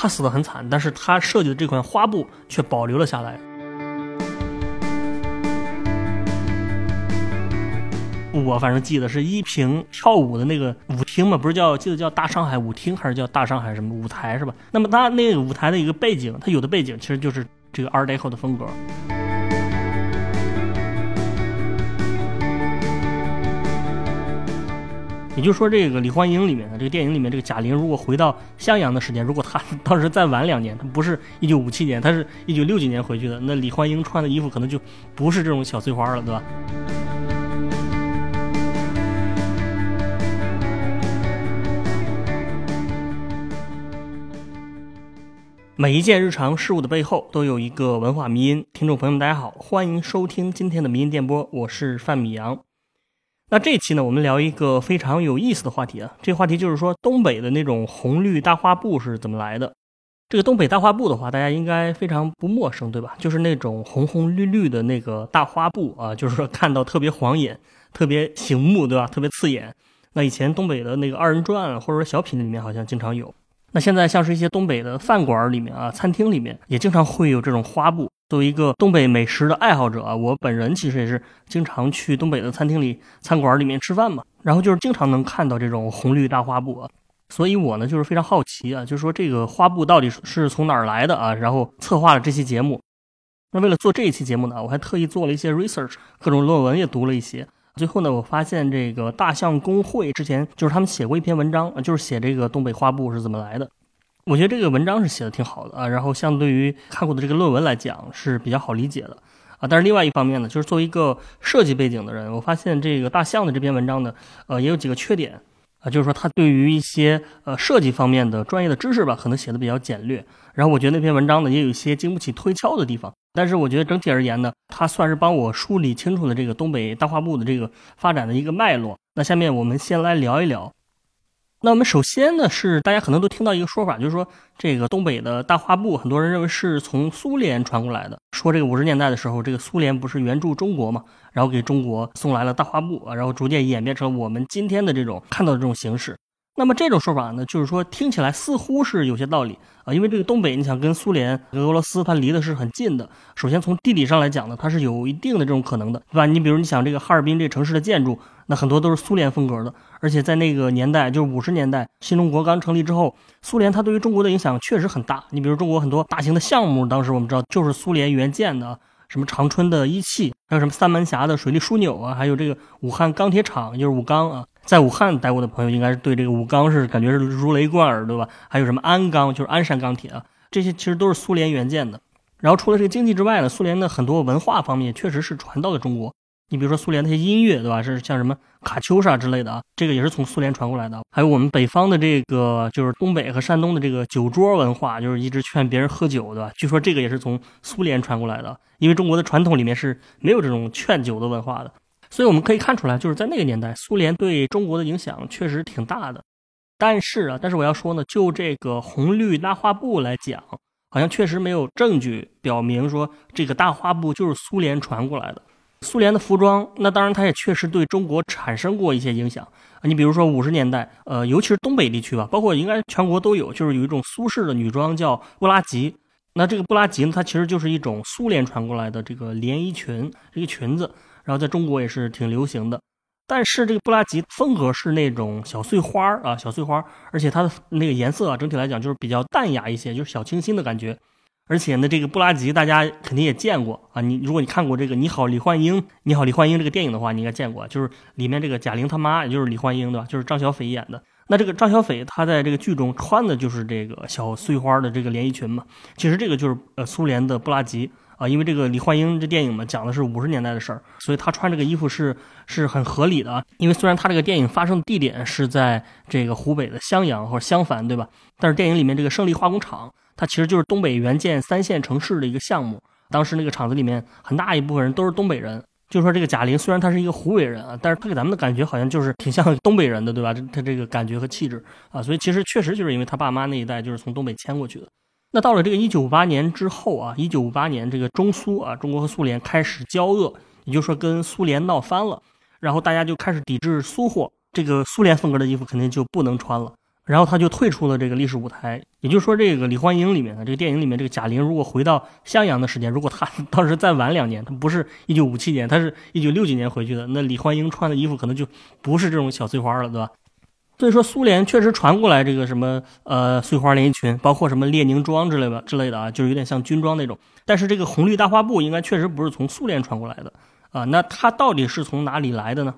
他死的很惨，但是他设计的这款花布却保留了下来。我反正记得是依萍跳舞的那个舞厅嘛，不是叫记得叫大上海舞厅还是叫大上海什么舞台是吧？那么他那个舞台的一个背景，他有的背景其实就是这个 Art Deco 的风格。也就是说，这个李焕英里面的这个电影里面，这个贾玲如果回到襄阳的时间，如果她 当时再晚两年，她不是一九五七年，她是一九六几年回去的，那李焕英穿的衣服可能就不是这种小碎花了，对吧？每一件日常事物的背后都有一个文化迷因。听众朋友们，大家好，欢迎收听今天的迷因电波，我是范米阳。那这期呢，我们聊一个非常有意思的话题啊。这个话题就是说，东北的那种红绿大花布是怎么来的？这个东北大花布的话，大家应该非常不陌生，对吧？就是那种红红绿绿的那个大花布啊，就是说看到特别晃眼、特别醒目，对吧？特别刺眼。那以前东北的那个二人转或者说小品里面好像经常有。那现在像是一些东北的饭馆里面啊，餐厅里面也经常会有这种花布。作为一个东北美食的爱好者啊，我本人其实也是经常去东北的餐厅里、餐馆里面吃饭嘛，然后就是经常能看到这种红绿大花布啊。所以我呢就是非常好奇啊，就是说这个花布到底是从哪儿来的啊？然后策划了这期节目。那为了做这一期节目呢，我还特意做了一些 research，各种论文也读了一些。最后呢，我发现这个大象公会之前就是他们写过一篇文章，就是写这个东北花布是怎么来的。我觉得这个文章是写的挺好的啊，然后相对于看过的这个论文来讲是比较好理解的啊。但是另外一方面呢，就是作为一个设计背景的人，我发现这个大象的这篇文章呢，呃，也有几个缺点啊，就是说他对于一些呃设计方面的专业的知识吧，可能写的比较简略。然后我觉得那篇文章呢，也有一些经不起推敲的地方。但是我觉得整体而言呢，它算是帮我梳理清楚了这个东北大画布的这个发展的一个脉络。那下面我们先来聊一聊。那我们首先呢是大家可能都听到一个说法，就是说这个东北的大花布，很多人认为是从苏联传过来的。说这个五十年代的时候，这个苏联不是援助中国嘛，然后给中国送来了大花布啊，然后逐渐演变成我们今天的这种看到的这种形式。那么这种说法呢，就是说听起来似乎是有些道理啊，因为这个东北，你想跟苏联、跟俄罗斯，它离的是很近的。首先从地理上来讲呢，它是有一定的这种可能的，对吧？你比如你想这个哈尔滨这城市的建筑，那很多都是苏联风格的，而且在那个年代，就是五十年代，新中国刚成立之后，苏联它对于中国的影响确实很大。你比如中国很多大型的项目，当时我们知道就是苏联援建的，什么长春的一汽，还有什么三门峡的水利枢纽啊，还有这个武汉钢铁厂，就是武钢啊。在武汉待过的朋友，应该是对这个武钢是感觉是如雷贯耳，对吧？还有什么鞍钢，就是鞍山钢铁啊，这些其实都是苏联援建的。然后除了这个经济之外呢，苏联的很多文化方面确实是传到了中国。你比如说苏联那些音乐，对吧？是像什么卡秋莎之类的啊，这个也是从苏联传过来的。还有我们北方的这个，就是东北和山东的这个酒桌文化，就是一直劝别人喝酒，对吧？据说这个也是从苏联传过来的，因为中国的传统里面是没有这种劝酒的文化的。所以我们可以看出来，就是在那个年代，苏联对中国的影响确实挺大的。但是啊，但是我要说呢，就这个红绿大花布来讲，好像确实没有证据表明说这个大花布就是苏联传过来的。苏联的服装，那当然它也确实对中国产生过一些影响。你比如说五十年代，呃，尤其是东北地区吧，包括应该全国都有，就是有一种苏式的女装叫布拉吉。那这个布拉吉呢，它其实就是一种苏联传过来的这个连衣裙，这个裙子。然后在中国也是挺流行的，但是这个布拉吉风格是那种小碎花啊，小碎花，而且它的那个颜色啊，整体来讲就是比较淡雅一些，就是小清新的感觉。而且呢，这个布拉吉大家肯定也见过啊，你如果你看过这个《你好，李焕英》《你好，李焕英》这个电影的话，你应该见过，就是里面这个贾玲他妈，也就是李焕英，对吧？就是张小斐演的。那这个张小斐她在这个剧中穿的就是这个小碎花的这个连衣裙嘛，其实这个就是呃苏联的布拉吉。啊，因为这个李焕英这电影嘛，讲的是五十年代的事儿，所以他穿这个衣服是是很合理的。因为虽然他这个电影发生的地点是在这个湖北的襄阳或者襄樊，对吧？但是电影里面这个胜利化工厂，它其实就是东北援建三线城市的一个项目。当时那个厂子里面很大一部分人都是东北人。就说这个贾玲，虽然她是一个湖北人啊，但是她给咱们的感觉好像就是挺像东北人的，对吧？她这个感觉和气质啊，所以其实确实就是因为他爸妈那一代就是从东北迁过去的。那到了这个一九五八年之后啊，一九五八年这个中苏啊，中国和苏联开始交恶，也就说跟苏联闹翻了，然后大家就开始抵制苏货，这个苏联风格的衣服肯定就不能穿了。然后他就退出了这个历史舞台。也就是说，这个李焕英里面的这个电影里面，这个贾玲如果回到襄阳的时间，如果她当时再晚两年，她不是一九五七年，她是一九六几年回去的，那李焕英穿的衣服可能就不是这种小碎花了，对吧？所以说，苏联确实传过来这个什么呃碎花连衣裙，包括什么列宁装之类的之类的啊，就是有点像军装那种。但是这个红绿大花布应该确实不是从苏联传过来的啊，那它到底是从哪里来的呢？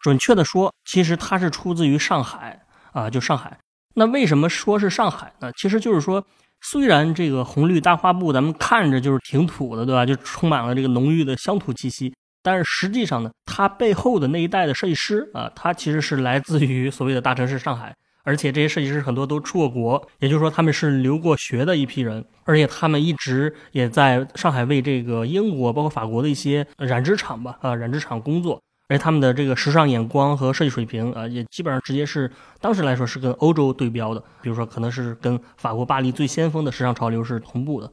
准确的说，其实它是出自于上海啊，就上海。那为什么说是上海呢？其实就是说，虽然这个红绿大花布咱们看着就是挺土的，对吧？就充满了这个浓郁的乡土气息。但是实际上呢，它背后的那一代的设计师啊，他其实是来自于所谓的大城市上海，而且这些设计师很多都出过国，也就是说他们是留过学的一批人，而且他们一直也在上海为这个英国包括法国的一些染织厂吧啊染织厂工作，而且他们的这个时尚眼光和设计水平啊，也基本上直接是当时来说是跟欧洲对标的，比如说可能是跟法国巴黎最先锋的时尚潮流是同步的，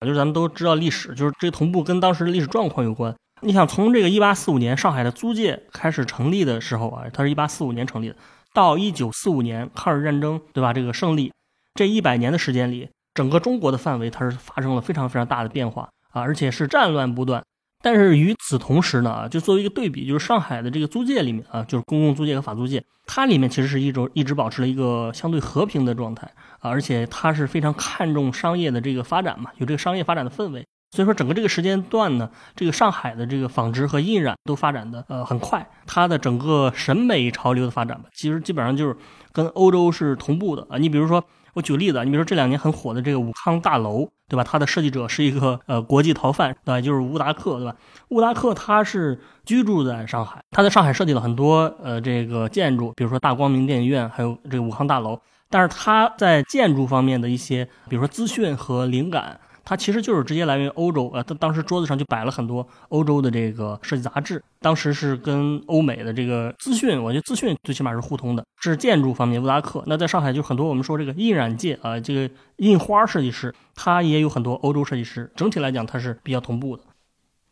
啊就是咱们都知道历史，就是这个同步跟当时的历史状况有关。你想从这个一八四五年上海的租界开始成立的时候啊，它是一八四五年成立的，到一九四五年抗日战争，对吧？这个胜利，这一百年的时间里，整个中国的范围它是发生了非常非常大的变化啊，而且是战乱不断。但是与此同时呢，啊，就作为一个对比，就是上海的这个租界里面啊，就是公共租界和法租界，它里面其实是一种一直保持了一个相对和平的状态啊，而且它是非常看重商业的这个发展嘛，有这个商业发展的氛围。所以说，整个这个时间段呢，这个上海的这个纺织和印染都发展的呃很快，它的整个审美潮流的发展吧，其实基本上就是跟欧洲是同步的啊。你比如说，我举个例子啊，你比如说这两年很火的这个武康大楼，对吧？它的设计者是一个呃国际逃犯，对吧？就是乌达克，对吧？乌达克他是居住在上海，他在上海设计了很多呃这个建筑，比如说大光明电影院，还有这个武康大楼。但是他在建筑方面的一些，比如说资讯和灵感。它其实就是直接来源于欧洲，呃，他当时桌子上就摆了很多欧洲的这个设计杂志，当时是跟欧美的这个资讯，我觉得资讯最起码是互通的。是建筑方面，乌达克。那在上海就很多我们说这个印染界啊，这个印花设计师，他也有很多欧洲设计师。整体来讲，它是比较同步的。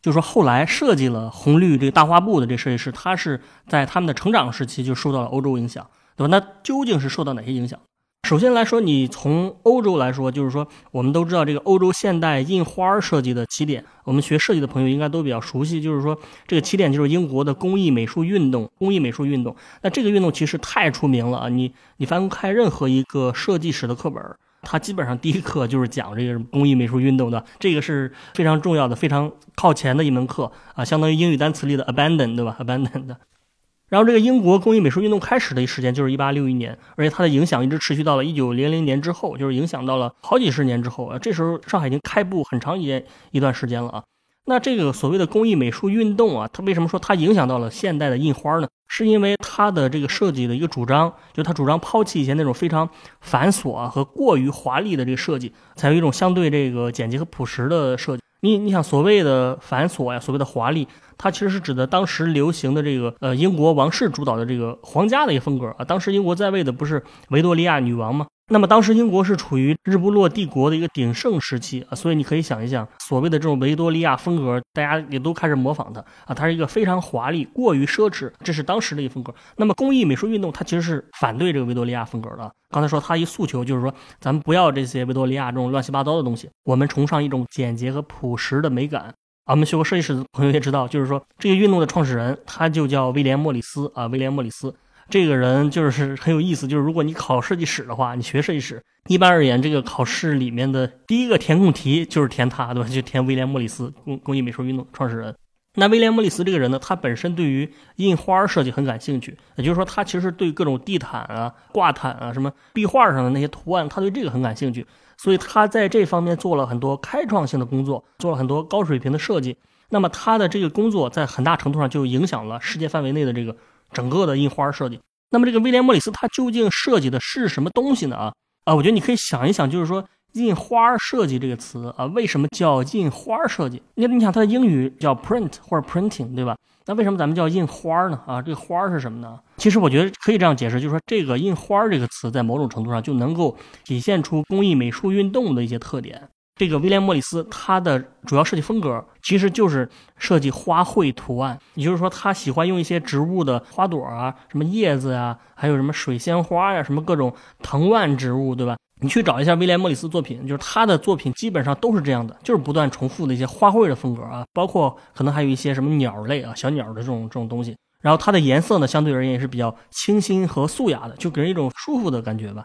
就说后来设计了红绿这个大花布的这设计师，他是在他们的成长时期就受到了欧洲影响，对吧？那究竟是受到哪些影响？首先来说，你从欧洲来说，就是说，我们都知道这个欧洲现代印花设计的起点，我们学设计的朋友应该都比较熟悉，就是说，这个起点就是英国的工艺美术运动。工艺美术运动，那这个运动其实太出名了啊！你你翻开任何一个设计史的课本，它基本上第一课就是讲这个工艺美术运动的，这个是非常重要的、非常靠前的一门课啊，相当于英语单词里的 abandon，对吧？abandon 的。然后，这个英国工艺美术运动开始的时间就是一八六一年，而且它的影响一直持续到了一九零零年之后，就是影响到了好几十年之后啊。这时候，上海已经开埠很长一一段时间了啊。那这个所谓的工艺美术运动啊，它为什么说它影响到了现代的印花呢？是因为它的这个设计的一个主张，就是它主张抛弃以前那种非常繁琐啊和过于华丽的这个设计，采用一种相对这个简洁和朴实的设计。你你想，所谓的繁琐呀，所谓的华丽。它其实是指的当时流行的这个呃英国王室主导的这个皇家的一个风格啊。当时英国在位的不是维多利亚女王吗？那么当时英国是处于日不落帝国的一个鼎盛时期啊，所以你可以想一想，所谓的这种维多利亚风格，大家也都开始模仿它啊。它是一个非常华丽、过于奢侈，这是当时的一个风格。那么工艺美术运动它其实是反对这个维多利亚风格的。刚才说它一诉求就是说，咱们不要这些维多利亚这种乱七八糟的东西，我们崇尚一种简洁和朴实的美感。啊，我们学过设计史的朋友也知道，就是说这个运动的创始人他就叫威廉·莫里斯啊。威廉·莫里斯这个人就是很有意思，就是如果你考设计史的话，你学设计史，一般而言，这个考试里面的第一个填空题就是填他，对吧？就填威廉·莫里斯，工工艺美术运动创始人。那威廉·莫里斯这个人呢，他本身对于印花设计很感兴趣，也就是说，他其实对各种地毯啊、挂毯啊、什么壁画上的那些图案，他对这个很感兴趣。所以他在这方面做了很多开创性的工作，做了很多高水平的设计。那么他的这个工作在很大程度上就影响了世界范围内的这个整个的印花设计。那么这个威廉·莫里斯他究竟设计的是什么东西呢？啊啊，我觉得你可以想一想，就是说印花设计这个词啊，为什么叫印花设计？你你想它的英语叫 print 或者 printing，对吧？那为什么咱们叫印花呢？啊，这个花是什么呢？其实我觉得可以这样解释，就是说这个印花这个词在某种程度上就能够体现出工艺美术运动的一些特点。这个威廉·莫里斯他的主要设计风格其实就是设计花卉图案，也就是说他喜欢用一些植物的花朵啊、什么叶子呀，还有什么水仙花呀、什么各种藤蔓植物，对吧？你去找一下威廉·莫里斯作品，就是他的作品基本上都是这样的，就是不断重复的一些花卉的风格啊，包括可能还有一些什么鸟类啊、小鸟的这种这种东西。然后它的颜色呢，相对而言也是比较清新和素雅的，就给人一种舒服的感觉吧。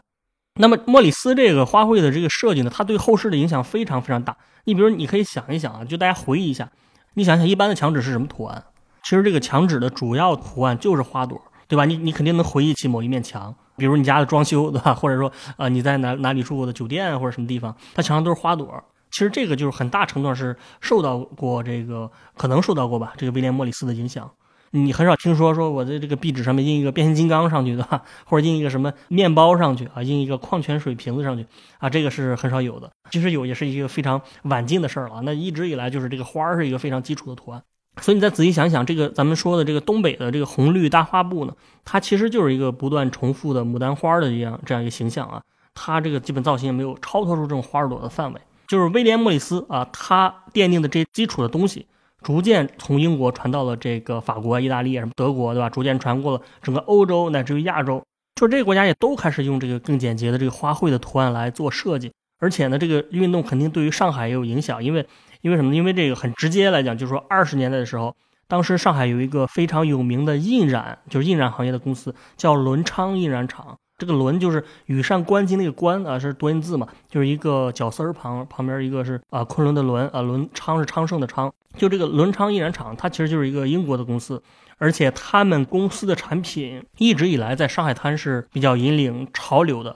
那么莫里斯这个花卉的这个设计呢，它对后世的影响非常非常大。你比如你可以想一想啊，就大家回忆一下，你想想一般的墙纸是什么图案？其实这个墙纸的主要图案就是花朵，对吧？你你肯定能回忆起某一面墙。比如你家的装修，对吧？或者说，呃，你在哪哪里住过的酒店或者什么地方，它墙上都是花朵。其实这个就是很大程度上是受到过这个，可能受到过吧，这个威廉·莫里斯的影响。你很少听说说我在这个壁纸上面印一个变形金刚上去的，或者印一个什么面包上去啊，印一个矿泉水瓶子上去啊，这个是很少有的。即使有，也是一个非常晚近的事儿了。那一直以来就是这个花儿是一个非常基础的图案。所以你再仔细想想，这个咱们说的这个东北的这个红绿大花布呢，它其实就是一个不断重复的牡丹花的这样这样一个形象啊。它这个基本造型也没有超脱出这种花朵的范围。就是威廉·莫里斯啊，他奠定的这些基础的东西，逐渐从英国传到了这个法国、意大利什么德国，对吧？逐渐传过了整个欧洲乃至于亚洲，就这个国家也都开始用这个更简洁的这个花卉的图案来做设计。而且呢，这个运动肯定对于上海也有影响，因为。因为什么？因为这个很直接来讲，就是说二十年代的时候，当时上海有一个非常有名的印染，就是印染行业的公司，叫伦昌印染厂。这个伦就是羽扇纶巾那个纶啊，是多音字嘛，就是一个绞丝儿旁，旁边一个是啊昆仑的仑啊，伦昌是昌盛的昌。就这个伦昌印染厂，它其实就是一个英国的公司，而且他们公司的产品一直以来在上海滩是比较引领潮流的。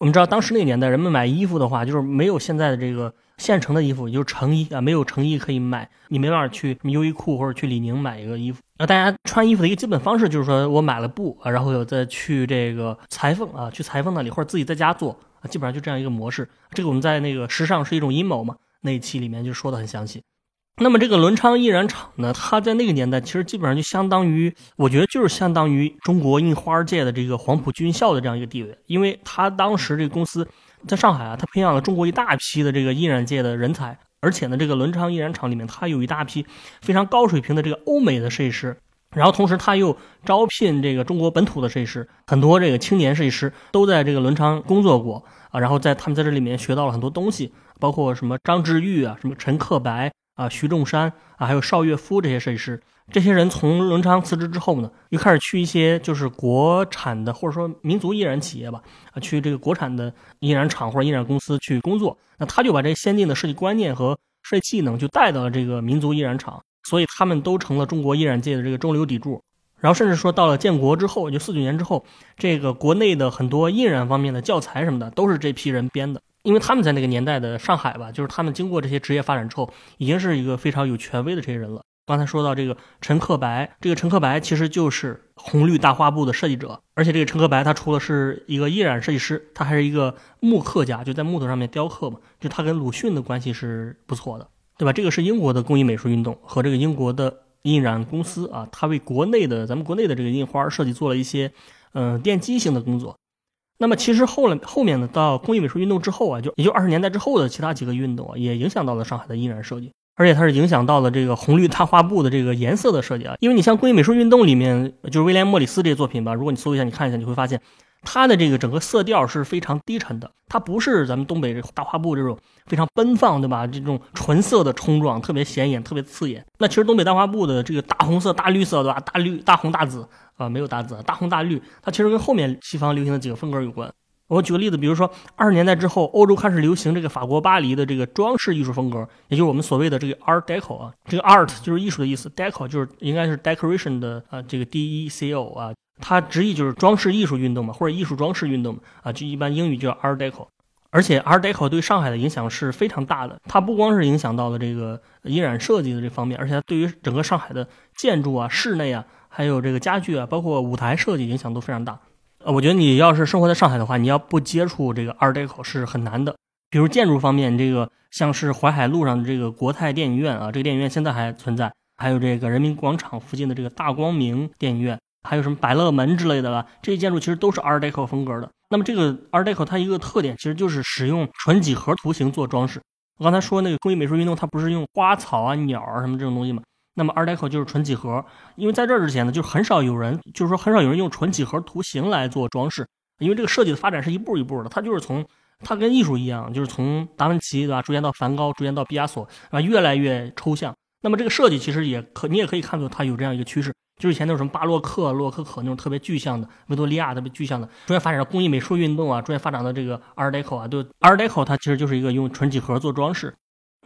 我们知道当时那个年代，人们买衣服的话，就是没有现在的这个。现成的衣服，就是成衣啊，没有成衣可以买，你没办法去优衣库或者去李宁买一个衣服。那大家穿衣服的一个基本方式就是说我买了布啊，然后有再去这个裁缝啊，去裁缝那里或者自己在家做啊，基本上就这样一个模式。这个我们在那个时尚是一种阴谋嘛那一期里面就说的很详细。那么这个伦昌印染厂呢，它在那个年代其实基本上就相当于，我觉得就是相当于中国印花界的这个黄埔军校的这样一个地位，因为它当时这个公司。在上海啊，他培养了中国一大批的这个印染界的人才，而且呢，这个伦昌印染厂里面，它有一大批非常高水平的这个欧美的设计师，然后同时他又招聘这个中国本土的设计师，很多这个青年设计师都在这个伦昌工作过啊，然后在他们在这里面学到了很多东西，包括什么张志玉啊，什么陈克白啊，徐仲山啊，还有邵岳夫这些设计师。这些人从伦昌辞职之后呢，又开始去一些就是国产的或者说民族印染企业吧，啊，去这个国产的印染厂或者印染公司去工作。那他就把这先进的设计观念和设计技能就带到了这个民族印染厂，所以他们都成了中国印染界的这个中流砥柱。然后甚至说到了建国之后，就四九年之后，这个国内的很多印染方面的教材什么的都是这批人编的，因为他们在那个年代的上海吧，就是他们经过这些职业发展之后，已经是一个非常有权威的这些人了。刚才说到这个陈克白，这个陈克白其实就是红绿大花布的设计者，而且这个陈克白他除了是一个印染设计师，他还是一个木刻家，就在木头上面雕刻嘛，就他跟鲁迅的关系是不错的，对吧？这个是英国的工艺美术运动和这个英国的印染公司啊，他为国内的咱们国内的这个印花设计做了一些嗯奠基性的工作。那么其实后来后面呢，到工艺美术运动之后啊，就也就二十年代之后的其他几个运动啊，也影响到了上海的印染设计。而且它是影响到了这个红绿大画布的这个颜色的设计啊，因为你像工艺美术运动里面，就是威廉·莫里斯这些作品吧，如果你搜一下，你看一下，你会发现，它的这个整个色调是非常低沉的，它不是咱们东北这大画布这种非常奔放，对吧？这种纯色的冲撞特别显眼，特别刺眼。那其实东北大画布的这个大红色、大绿色，对吧？大绿、大红、大紫啊，没有大紫，大红大绿，它其实跟后面西方流行的几个风格有关。我举个例子，比如说二十年代之后，欧洲开始流行这个法国巴黎的这个装饰艺术风格，也就是我们所谓的这个 Art Deco 啊，这个 Art 就是艺术的意思，Deco 就是应该是 Decoration 的啊，这个 D E C O 啊，它直译就是装饰艺术运动嘛，或者艺术装饰运动嘛，啊，就一般英语叫 Art Deco。而且 Art Deco 对上海的影响是非常大的，它不光是影响到了这个印染设计的这方面，而且它对于整个上海的建筑啊、室内啊，还有这个家具啊，包括舞台设计影响都非常大。呃，我觉得你要是生活在上海的话，你要不接触这个 Art Deco 是很难的。比如建筑方面，这个像是淮海路上的这个国泰电影院啊，这个电影院现在还存在；还有这个人民广场附近的这个大光明电影院，还有什么百乐门之类的吧，这些建筑其实都是 Art Deco 风格的。那么这个 Art Deco 它一个特点其实就是使用纯几何图形做装饰。我刚才说那个工艺美术运动，它不是用花草啊、鸟啊什么这种东西吗？那么 Art Deco 就是纯几何，因为在这之前呢，就很少有人，就是说很少有人用纯几何图形来做装饰，因为这个设计的发展是一步一步的，它就是从它跟艺术一样，就是从达芬奇对吧，逐渐到梵高，逐渐到毕加索啊，越来越抽象。那么这个设计其实也可，你也可以看作它有这样一个趋势，就是以前那种什么巴洛克、洛可可那种特别具象的，维多利亚特别具象的，逐渐发展到工艺美术运动啊，逐渐发展到这个 Art Deco 啊，对 Art Deco 它其实就是一个用纯几何做装饰。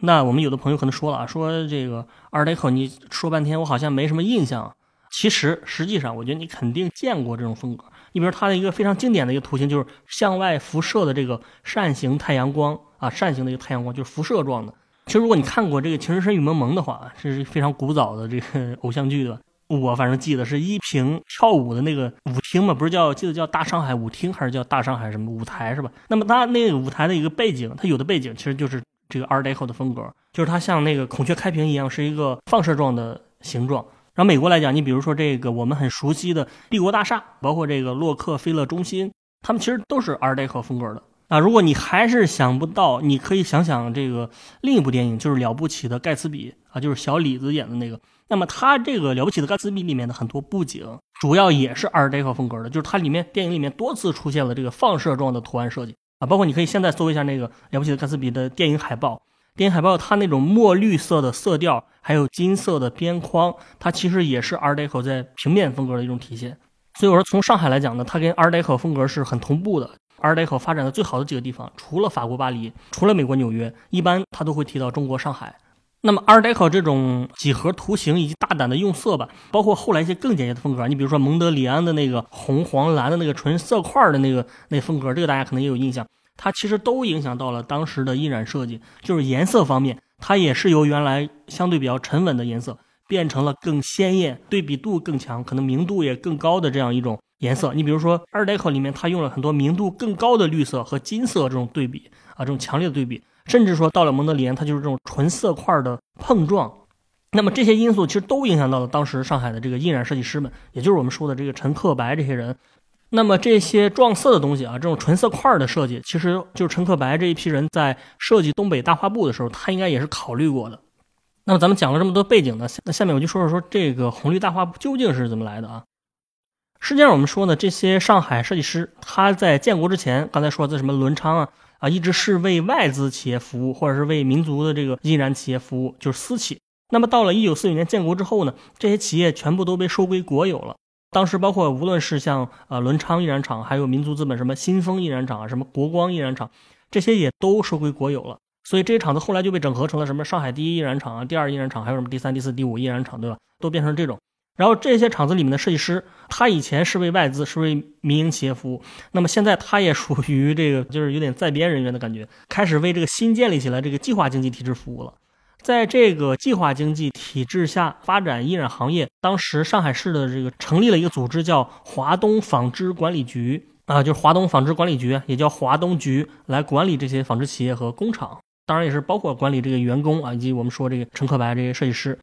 那我们有的朋友可能说了啊，说这个 Art Deco，你说半天我好像没什么印象。其实实际上，我觉得你肯定见过这种风格。你比如它的一个非常经典的一个图形，就是向外辐射的这个扇形太阳光啊，扇形的一个太阳光，就是辐射状的。其实如果你看过这个《情深深雨蒙蒙》的话，这是非常古早的这个偶像剧的。我反正记得是依萍跳舞的那个舞厅嘛，不是叫记得叫大上海舞厅，还是叫大上海什么舞台是吧？那么它那个舞台的一个背景，它有的背景其实就是。这个 Art Deco 的风格，就是它像那个孔雀开屏一样，是一个放射状的形状。然后美国来讲，你比如说这个我们很熟悉的帝国大厦，包括这个洛克菲勒中心，他们其实都是 Art Deco 风格的啊。如果你还是想不到，你可以想想这个另一部电影，就是《了不起的盖茨比》啊，就是小李子演的那个。那么它这个《了不起的盖茨比》里面的很多布景，主要也是 Art Deco 风格的，就是它里面电影里面多次出现了这个放射状的图案设计。啊，包括你可以现在搜一下那个了不起的盖茨比的电影海报，电影海报它那种墨绿色的色调，还有金色的边框，它其实也是 Art Deco 在平面风格的一种体现。所以我说从上海来讲呢，它跟 Art Deco 风格是很同步的。Art Deco 发展的最好的几个地方，除了法国巴黎，除了美国纽约，一般它都会提到中国上海。那么 Art Deco 这种几何图形以及大胆的用色吧，包括后来一些更简洁的风格，你比如说蒙德里安的那个红黄蓝的那个纯色块的那个那风格，这个大家可能也有印象。它其实都影响到了当时的印染设计，就是颜色方面，它也是由原来相对比较沉稳的颜色，变成了更鲜艳、对比度更强、可能明度也更高的这样一种颜色。你比如说二代 c o 里面，它用了很多明度更高的绿色和金色这种对比啊，这种强烈的对比，甚至说到了蒙德里安，它就是这种纯色块的碰撞。那么这些因素其实都影响到了当时上海的这个印染设计师们，也就是我们说的这个陈克白这些人。那么这些撞色的东西啊，这种纯色块的设计，其实就是陈克白这一批人在设计东北大画布的时候，他应该也是考虑过的。那么咱们讲了这么多背景呢，那下面我就说说说这个红绿大画布究竟是怎么来的啊？实际上我们说呢，这些上海设计师他在建国之前，刚才说在什么伦昌啊啊，一直是为外资企业服务，或者是为民族的这个印染企业服务，就是私企。那么到了一九四九年建国之后呢，这些企业全部都被收归国有了。当时包括无论是像呃伦昌印染厂，还有民族资本什么新丰印染厂啊，什么国光印染厂，这些也都收归国有了。所以这些厂子后来就被整合成了什么上海第一印染厂啊，第二印染厂，还有什么第三、第四、第五印染厂，对吧？都变成这种。然后这些厂子里面的设计师，他以前是为外资，是为民营企业服务，那么现在他也属于这个，就是有点在编人员的感觉，开始为这个新建立起来这个计划经济体制服务了。在这个计划经济体制下发展印染行业，当时上海市的这个成立了一个组织，叫华东纺织管理局啊，就是华东纺织管理局，也叫华东局，来管理这些纺织企业和工厂，当然也是包括管理这个员工啊，以及我们说这个陈克白这些设计师。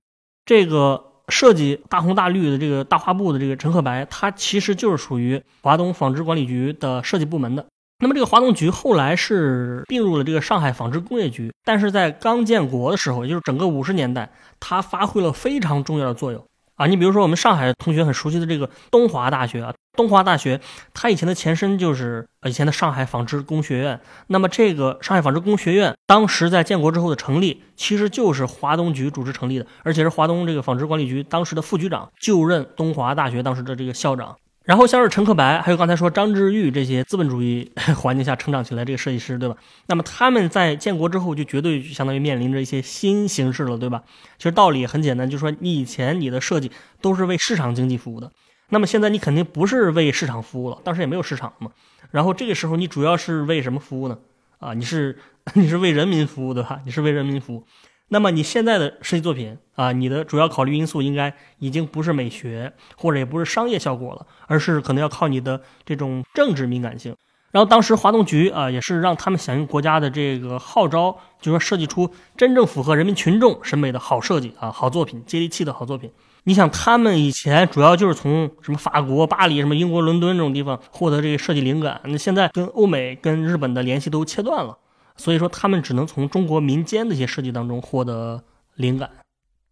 这个设计大红大绿的这个大画布的这个陈鹤白，他其实就是属于华东纺织管理局的设计部门的。那么这个华东局后来是并入了这个上海纺织工业局，但是在刚建国的时候，也就是整个五十年代，它发挥了非常重要的作用啊！你比如说我们上海同学很熟悉的这个东华大学啊，东华大学它以前的前身就是呃以前的上海纺织工学院。那么这个上海纺织工学院当时在建国之后的成立，其实就是华东局组织成立的，而且是华东这个纺织管理局当时的副局长就任东华大学当时的这个校长。然后像是陈克白，还有刚才说张志玉这些资本主义环境下成长起来这个设计师，对吧？那么他们在建国之后就绝对相当于面临着一些新形势了，对吧？其实道理很简单，就是说你以前你的设计都是为市场经济服务的，那么现在你肯定不是为市场服务了，当时也没有市场嘛。然后这个时候你主要是为什么服务呢？啊，你是 你是为人民服务，对吧？你是为人民服务。那么你现在的设计作品啊，你的主要考虑因素应该已经不是美学，或者也不是商业效果了，而是可能要靠你的这种政治敏感性。然后当时华东局啊，也是让他们响应国家的这个号召，就是说设计出真正符合人民群众审美的好设计啊，好作品，接地气的好作品。你想，他们以前主要就是从什么法国巴黎、什么英国伦敦这种地方获得这个设计灵感，那现在跟欧美、跟日本的联系都切断了。所以说他们只能从中国民间的一些设计当中获得灵感。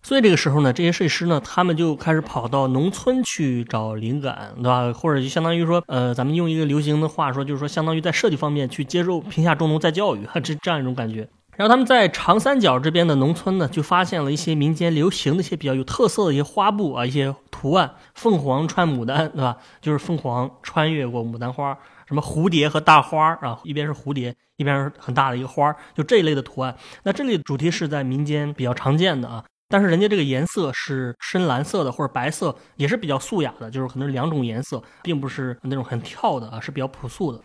所以这个时候呢，这些设计师呢，他们就开始跑到农村去找灵感，对吧？或者就相当于说，呃，咱们用一个流行的话说，就是说，相当于在设计方面去接受贫下中农再教育，这这样一种感觉。然后他们在长三角这边的农村呢，就发现了一些民间流行的一些比较有特色的一些花布啊，一些图案，凤凰穿牡丹，对吧？就是凤凰穿越过牡丹花，什么蝴蝶和大花啊，一边是蝴蝶，一边是很大的一个花，就这一类的图案。那这类主题是在民间比较常见的啊，但是人家这个颜色是深蓝色的或者白色，也是比较素雅的，就是可能是两种颜色，并不是那种很跳的啊，是比较朴素的。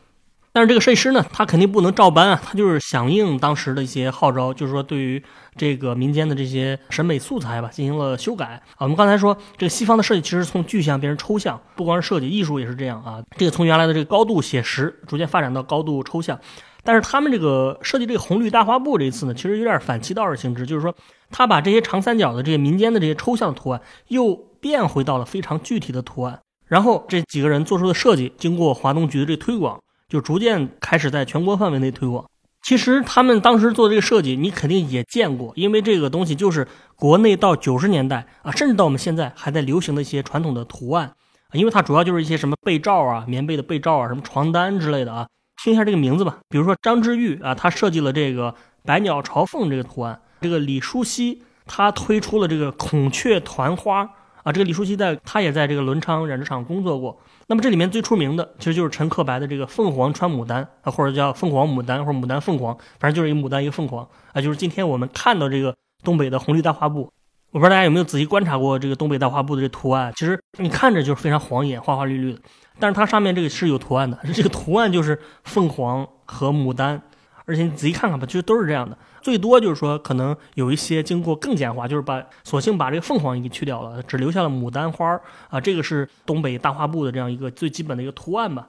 但是这个设计师呢，他肯定不能照搬啊，他就是响应当时的一些号召，就是说对于这个民间的这些审美素材吧，进行了修改啊。我们刚才说，这个西方的设计其实从具象变成抽象，不光是设计，艺术也是这样啊。这个从原来的这个高度写实，逐渐发展到高度抽象。但是他们这个设计这个红绿大花布这一次呢，其实有点反其道而行之，就是说他把这些长三角的这些民间的这些抽象的图案，又变回到了非常具体的图案。然后这几个人做出的设计，经过华东局的这推广。就逐渐开始在全国范围内推广。其实他们当时做这个设计，你肯定也见过，因为这个东西就是国内到九十年代啊，甚至到我们现在还在流行的一些传统的图案。因为它主要就是一些什么被罩啊、棉被的被罩啊、什么床单之类的啊。听一下这个名字吧，比如说张之玉啊，他设计了这个百鸟朝凤这个图案；这个李淑熙他推出了这个孔雀团花啊。这个李淑熙在他也在这个伦昌染织厂工作过。那么这里面最出名的，其实就是陈克白的这个凤凰穿牡丹啊，或者叫凤凰牡丹，或者牡丹凤凰，反正就是一个牡丹一个凤凰啊，就是今天我们看到这个东北的红绿大花布。我不知道大家有没有仔细观察过这个东北大花布的这图案，其实你看着就是非常晃眼，花花绿绿的，但是它上面这个是有图案的，这个图案就是凤凰和牡丹。而且你仔细看看吧，其实都是这样的。最多就是说，可能有一些经过更简化，就是把索性把这个凤凰给去掉了，只留下了牡丹花儿啊。这个是东北大花布的这样一个最基本的一个图案吧。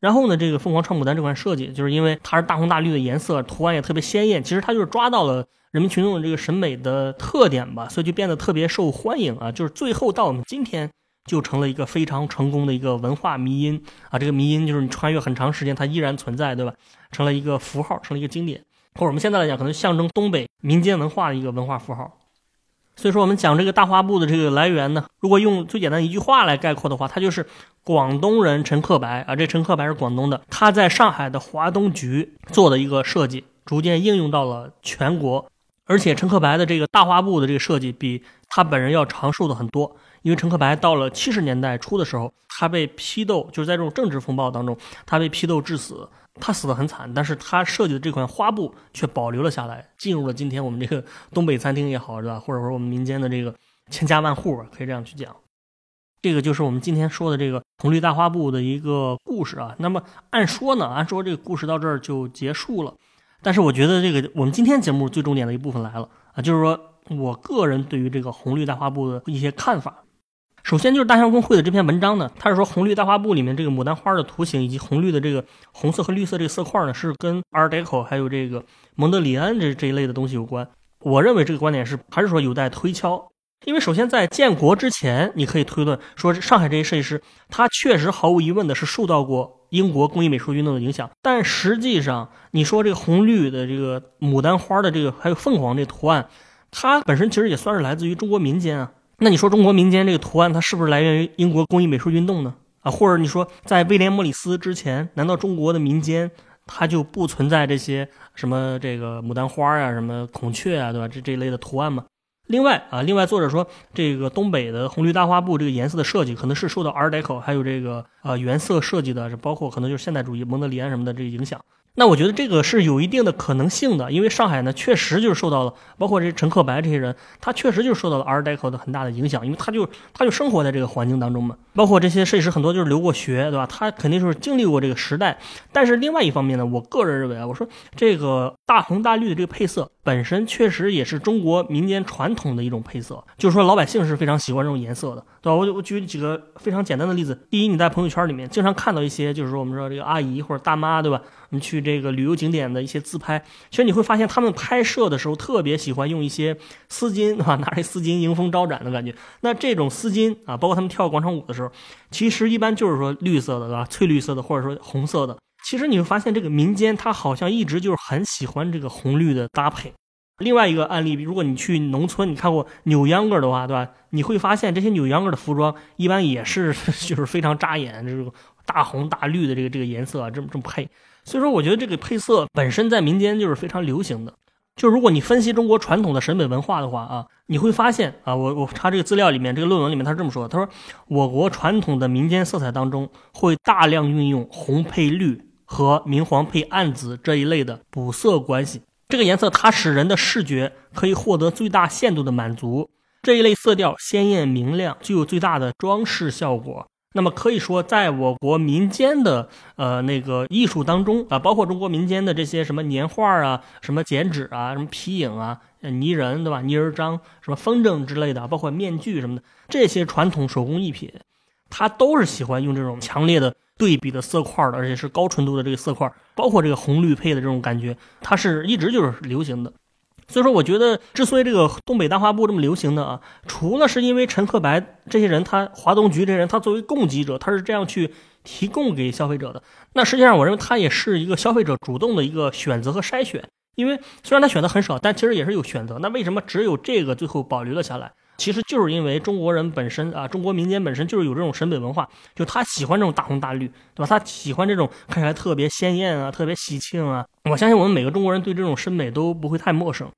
然后呢，这个凤凰穿牡丹这款设计，就是因为它是大红大绿的颜色，图案也特别鲜艳。其实它就是抓到了人民群众的这个审美的特点吧，所以就变得特别受欢迎啊。就是最后到我们今天。就成了一个非常成功的一个文化迷因啊！这个迷因就是你穿越很长时间，它依然存在，对吧？成了一个符号，成了一个经典，或者我们现在来讲，可能象征东北民间文化的一个文化符号。所以说，我们讲这个大花布的这个来源呢，如果用最简单一句话来概括的话，它就是广东人陈克白啊，这陈克白是广东的，他在上海的华东局做的一个设计，逐渐应用到了全国。而且陈克白的这个大花布的这个设计，比他本人要长寿的很多。因为陈克白到了七十年代初的时候，他被批斗，就是在这种政治风暴当中，他被批斗致死，他死得很惨。但是他设计的这款花布却保留了下来，进入了今天我们这个东北餐厅也好，是吧？或者说我们民间的这个千家万户，可以这样去讲。这个就是我们今天说的这个红绿大花布的一个故事啊。那么按说呢，按说这个故事到这儿就结束了。但是我觉得这个我们今天节目最重点的一部分来了啊，就是说我个人对于这个红绿大花布的一些看法。首先就是大象公会的这篇文章呢，他是说红绿大花布里面这个牡丹花的图形以及红绿的这个红色和绿色这个色块呢，是跟 Art Deco 还有这个蒙德里安这这一类的东西有关。我认为这个观点是还是说有待推敲，因为首先在建国之前，你可以推论说上海这些设计师他确实毫无疑问的是受到过英国工艺美术运动的影响，但实际上你说这个红绿的这个牡丹花的这个还有凤凰这图案，它本身其实也算是来自于中国民间啊。那你说中国民间这个图案，它是不是来源于英国工艺美术运动呢？啊，或者你说在威廉·莫里斯之前，难道中国的民间它就不存在这些什么这个牡丹花啊、什么孔雀啊，对吧？这这一类的图案吗？另外啊，另外作者说，这个东北的红绿大花布这个颜色的设计，可能是受到 Art Deco 还有这个呃原色设计的，包括可能就是现代主义、蒙德里安什么的这个影响。那我觉得这个是有一定的可能性的，因为上海呢确实就是受到了，包括这陈克白这些人，他确实就是受到了 Art Deco 的很大的影响，因为他就他就生活在这个环境当中嘛。包括这些设计师很多就是留过学，对吧？他肯定就是经历过这个时代。但是另外一方面呢，我个人认为啊，我说这个大红大绿的这个配色本身确实也是中国民间传统的一种配色，就是说老百姓是非常喜欢这种颜色的，对吧？我我举几个非常简单的例子，第一，你在朋友圈里面经常看到一些，就是说我们说这个阿姨或者大妈，对吧？你去这个旅游景点的一些自拍，其实你会发现他们拍摄的时候特别喜欢用一些丝巾啊，拿着丝巾迎风招展的感觉。那这种丝巾啊，包括他们跳广场舞的时候，其实一般就是说绿色的，对吧？翠绿色的或者说红色的。其实你会发现，这个民间他好像一直就是很喜欢这个红绿的搭配。另外一个案例，如果你去农村，你看过扭秧歌的话，对吧？你会发现这些扭秧歌的服装一般也是 就是非常扎眼，这个大红大绿的这个这个颜色啊，这么这么配。所以说，我觉得这个配色本身在民间就是非常流行的。就如果你分析中国传统的审美文化的话啊，你会发现啊，我我查这个资料里面，这个论文里面他是这么说的，他说我国传统的民间色彩当中会大量运用红配绿和明黄配暗紫这一类的补色关系，这个颜色它使人的视觉可以获得最大限度的满足，这一类色调鲜艳明亮，具有最大的装饰效果。那么可以说，在我国民间的呃那个艺术当中啊，包括中国民间的这些什么年画啊、什么剪纸啊、什么皮影啊、泥人对吧、泥人张、什么风筝之类的，包括面具什么的这些传统手工艺品，它都是喜欢用这种强烈的对比的色块的，而且是高纯度的这个色块，包括这个红绿配的这种感觉，它是一直就是流行的。所以说，我觉得之所以这个东北大花布这么流行呢啊，除了是因为陈克白这些人，他华东局这些人，他作为供给者，他是这样去提供给消费者的。那实际上，我认为他也是一个消费者主动的一个选择和筛选。因为虽然他选的很少，但其实也是有选择。那为什么只有这个最后保留了下来？其实就是因为中国人本身啊，中国民间本身就是有这种审美文化，就他喜欢这种大红大绿，对吧？他喜欢这种看起来特别鲜艳啊，特别喜庆啊。我相信我们每个中国人对这种审美都不会太陌生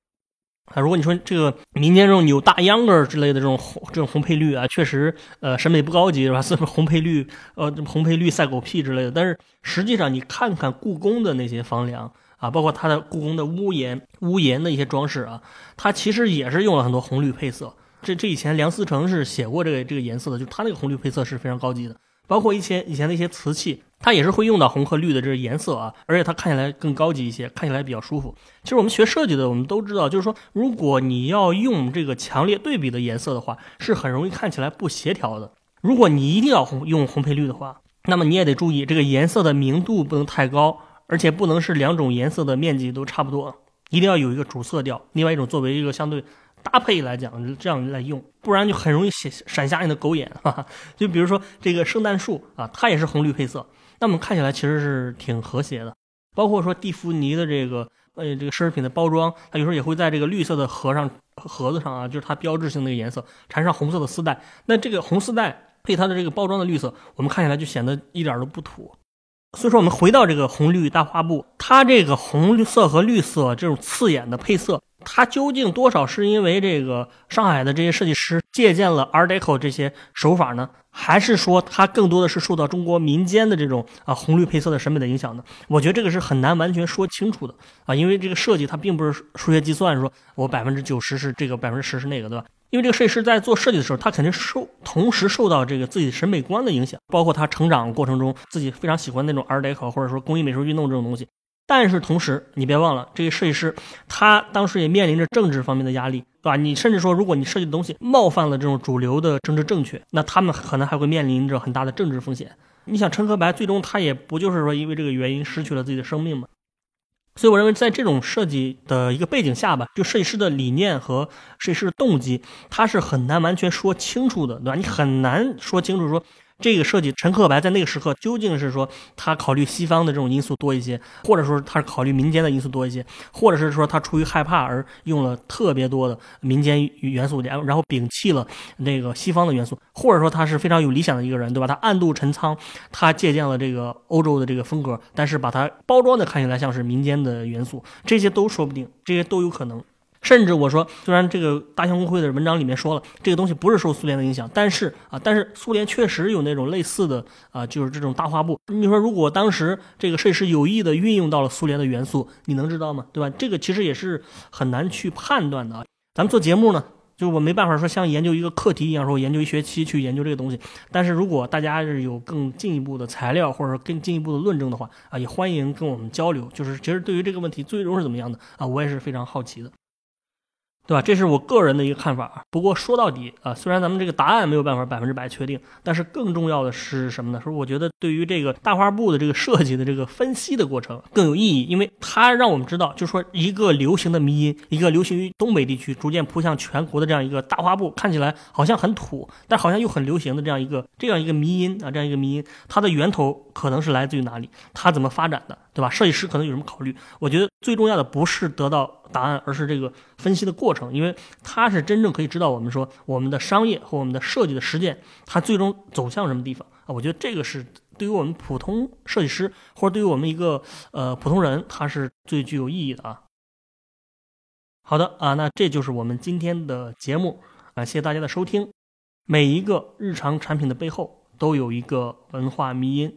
啊。如果你说这个民间这种扭大秧歌之类的这种红这种红配绿啊，确实呃审美不高级是吧？是不是红配绿呃红配绿赛狗屁之类的？但是实际上你看看故宫的那些房梁啊，包括它的故宫的屋檐屋檐的一些装饰啊，它其实也是用了很多红绿配色。这这以前梁思成是写过这个这个颜色的，就他那个红绿配色是非常高级的，包括一些以前的一些瓷器，它也是会用到红和绿的这个颜色啊，而且它看起来更高级一些，看起来比较舒服。其实我们学设计的，我们都知道，就是说如果你要用这个强烈对比的颜色的话，是很容易看起来不协调的。如果你一定要红用红配绿的话，那么你也得注意这个颜色的明度不能太高，而且不能是两种颜色的面积都差不多，一定要有一个主色调，另外一种作为一个相对。搭配来讲，这样来用，不然就很容易闪闪瞎你的狗眼。哈哈。就比如说这个圣诞树啊，它也是红绿配色，那么看起来其实是挺和谐的。包括说蒂芙尼的这个呃这个奢侈品的包装，它有时候也会在这个绿色的盒上盒子上啊，就是它标志性的一个颜色，缠上红色的丝带。那这个红丝带配它的这个包装的绿色，我们看起来就显得一点都不土。所以说，我们回到这个红绿大花布，它这个红绿色和绿色这种刺眼的配色。它究竟多少是因为这个上海的这些设计师借鉴了 Art Deco 这些手法呢？还是说它更多的是受到中国民间的这种啊红绿配色的审美的影响呢？我觉得这个是很难完全说清楚的啊，因为这个设计它并不是数学计算，说我百分之九十是这个，百分之十是那个，对吧？因为这个设计师在做设计的时候，他肯定受同时受到这个自己审美观的影响，包括他成长过程中自己非常喜欢那种 Art Deco 或者说工艺美术运动这种东西。但是同时，你别忘了，这个设计师他当时也面临着政治方面的压力，对吧？你甚至说，如果你设计的东西冒犯了这种主流的政治正确，那他们可能还会面临着很大的政治风险。你想，陈和白最终他也不就是说因为这个原因失去了自己的生命吗？所以我认为，在这种设计的一个背景下吧，就设计师的理念和设计师的动机，他是很难完全说清楚的，对吧？你很难说清楚说。这个设计，陈克白在那个时刻究竟是说他考虑西方的这种因素多一些，或者说他是考虑民间的因素多一些，或者是说他出于害怕而用了特别多的民间元素，然然后摒弃了那个西方的元素，或者说他是非常有理想的一个人，对吧？他暗度陈仓，他借鉴了这个欧洲的这个风格，但是把它包装的看起来像是民间的元素，这些都说不定，这些都有可能。甚至我说，虽然这个大象公会的文章里面说了这个东西不是受苏联的影响，但是啊，但是苏联确实有那种类似的啊，就是这种大画布。你说如果当时这个设计师有意的运用到了苏联的元素，你能知道吗？对吧？这个其实也是很难去判断的啊。咱们做节目呢，就我没办法说像研究一个课题一样，说研究一学期去研究这个东西。但是如果大家是有更进一步的材料或者说更进一步的论证的话啊，也欢迎跟我们交流。就是其实对于这个问题最终是怎么样的啊，我也是非常好奇的。对吧？这是我个人的一个看法。不过说到底啊，虽然咱们这个答案没有办法百分之百确定，但是更重要的是什么呢？说我觉得对于这个大画布的这个设计的这个分析的过程更有意义，因为它让我们知道，就是说一个流行的迷音，一个流行于东北地区，逐渐扑向全国的这样一个大画布，看起来好像很土，但好像又很流行的这样一个这样一个迷音啊，这样一个迷音，它的源头可能是来自于哪里？它怎么发展的？对吧？设计师可能有什么考虑？我觉得最重要的不是得到。答案，而是这个分析的过程，因为它是真正可以知道我们说我们的商业和我们的设计的实践，它最终走向什么地方啊？我觉得这个是对于我们普通设计师，或者对于我们一个呃普通人，它是最具有意义的啊。好的啊，那这就是我们今天的节目，感谢大家的收听。每一个日常产品的背后都有一个文化迷因